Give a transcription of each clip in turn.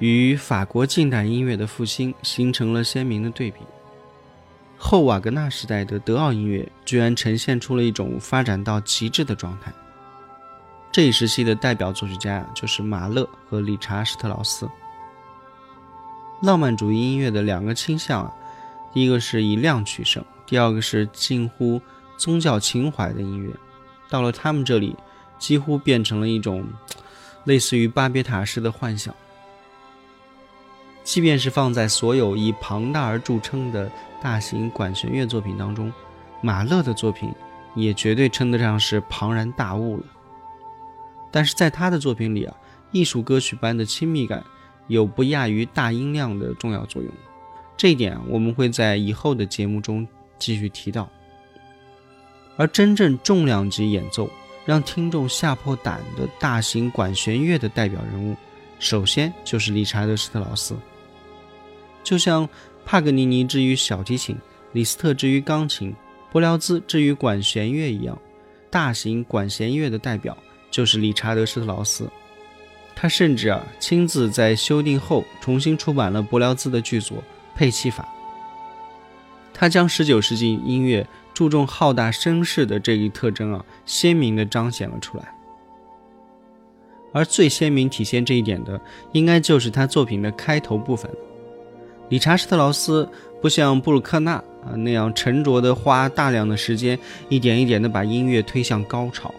与法国近代音乐的复兴形成了鲜明的对比。后瓦格纳时代的德奥音乐居然呈现出了一种发展到极致的状态。这一时期的代表作曲家，就是马勒和理查施特劳斯。浪漫主义音乐的两个倾向啊，第一个是以量取胜，第二个是近乎宗教情怀的音乐。到了他们这里，几乎变成了一种类似于巴别塔式的幻想。即便是放在所有以庞大而著称的大型管弦乐作品当中，马勒的作品也绝对称得上是庞然大物了。但是在他的作品里啊，艺术歌曲般的亲密感有不亚于大音量的重要作用。这一点，我们会在以后的节目中继续提到。而真正重量级演奏让听众吓破胆的大型管弦乐的代表人物，首先就是理查德施特劳斯。就像帕格尼尼之于小提琴，李斯特之于钢琴，柏辽兹之于管弦乐一样，大型管弦乐的代表就是理查德施特劳斯。他甚至啊亲自在修订后重新出版了柏辽兹的剧作《配器法》。他将19世纪音乐注重浩大声势的这一特征啊鲜明地彰显了出来。而最鲜明体现这一点的，应该就是他作品的开头部分。理查施特劳斯不像布鲁克纳啊那样沉着地花大量的时间，一点一点地把音乐推向高潮。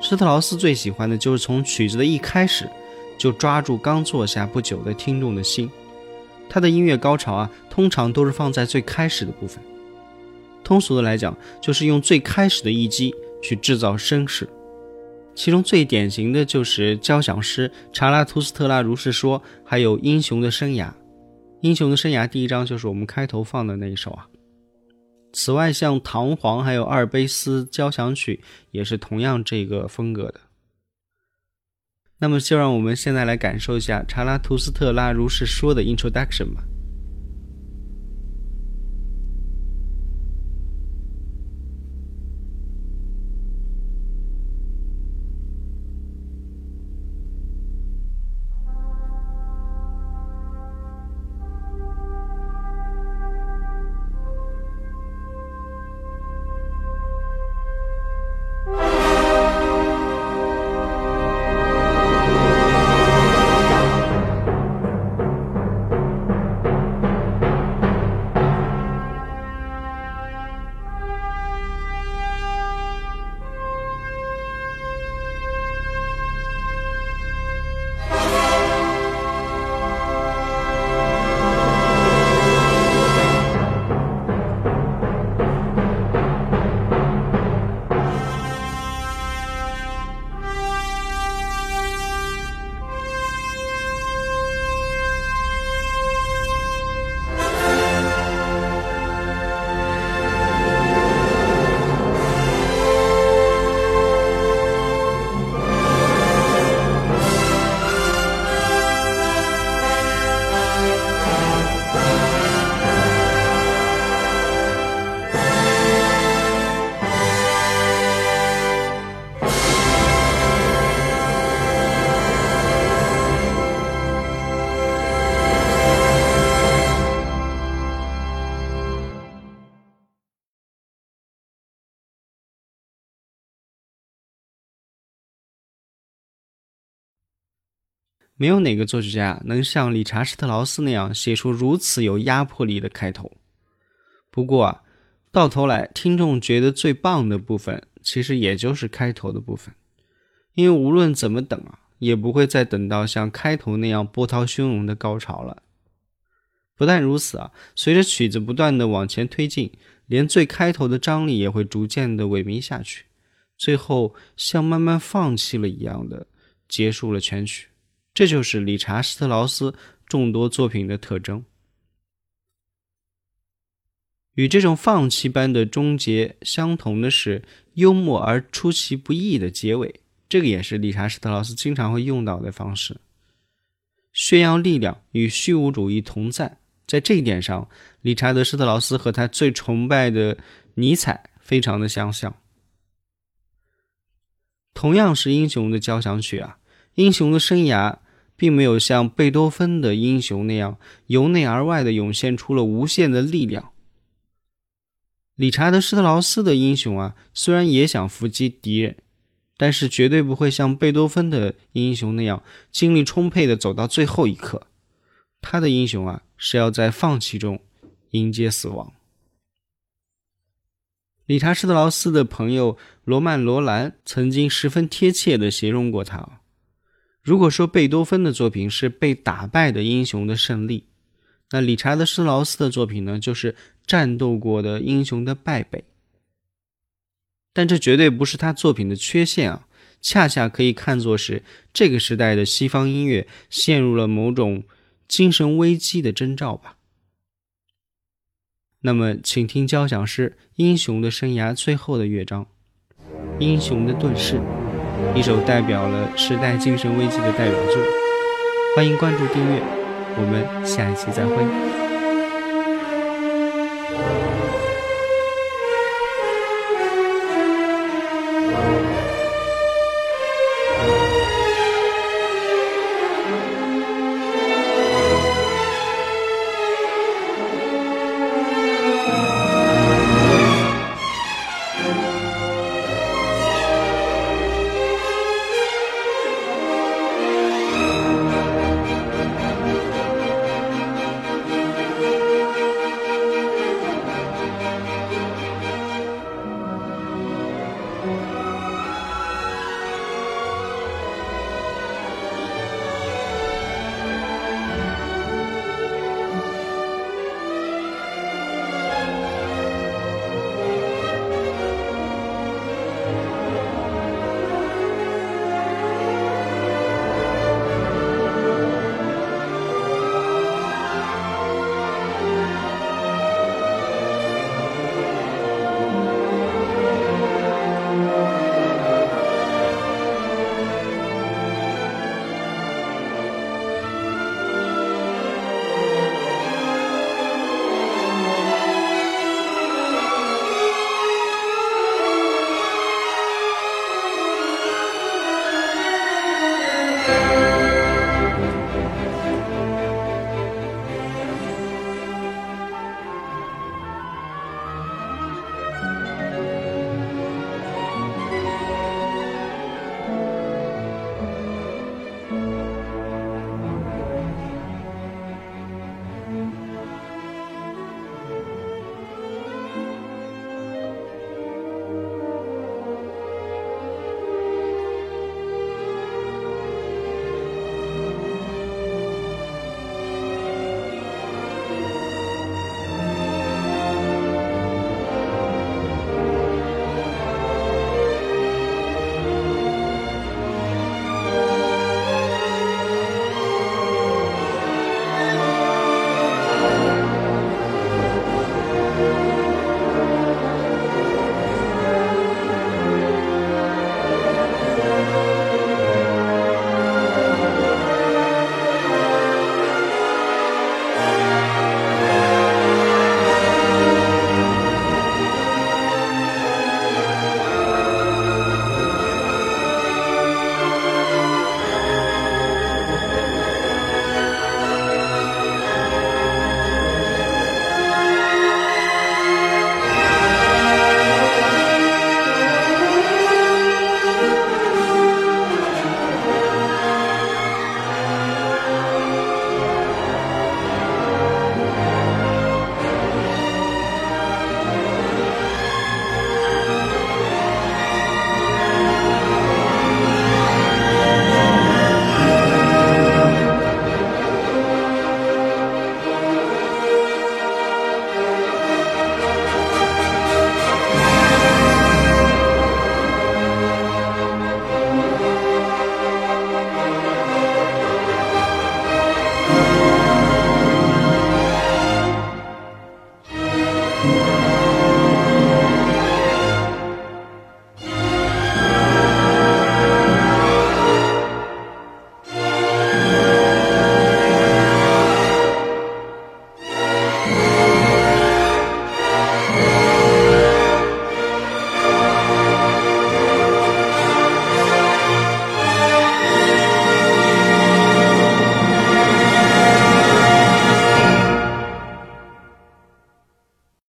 施特劳斯最喜欢的就是从曲子的一开始，就抓住刚坐下不久的听众的心。他的音乐高潮啊，通常都是放在最开始的部分。通俗的来讲，就是用最开始的一击去制造声势。其中最典型的就是交响诗《查拉图斯特拉如是说》，还有《英雄的生涯》。《英雄的生涯》第一章就是我们开头放的那一首啊。此外，像《唐璜》还有《阿尔卑斯交响曲》也是同样这个风格的。那么，就让我们现在来感受一下《查拉图斯特拉如是说》的 Introduction 吧。没有哪个作曲家能像理查施特劳斯那样写出如此有压迫力的开头。不过啊，到头来听众觉得最棒的部分，其实也就是开头的部分，因为无论怎么等啊，也不会再等到像开头那样波涛汹涌的高潮了。不但如此啊，随着曲子不断的往前推进，连最开头的张力也会逐渐的萎靡下去，最后像慢慢放弃了一样的结束了全曲。这就是理查施特劳斯众多作品的特征。与这种放弃般的终结相同的是，幽默而出其不意的结尾。这个也是理查施特劳斯经常会用到的方式。炫耀力量与虚无主义同在，在这一点上，理查德施特劳斯和他最崇拜的尼采非常的相像。同样是英雄的交响曲啊，英雄的生涯。并没有像贝多芬的英雄那样由内而外的涌现出了无限的力量。理查德施特劳斯的英雄啊，虽然也想伏击敌人，但是绝对不会像贝多芬的英雄那样精力充沛的走到最后一刻。他的英雄啊，是要在放弃中迎接死亡。理查施特劳斯的朋友罗曼·罗兰曾经十分贴切的形容过他。如果说贝多芬的作品是被打败的英雄的胜利，那理查德施劳斯的作品呢，就是战斗过的英雄的败北。但这绝对不是他作品的缺陷啊，恰恰可以看作是这个时代的西方音乐陷入了某种精神危机的征兆吧。那么，请听交响诗《英雄的生涯》最后的乐章《英雄的遁世》。一首代表了时代精神危机的代表作，欢迎关注订阅，我们下一期再会。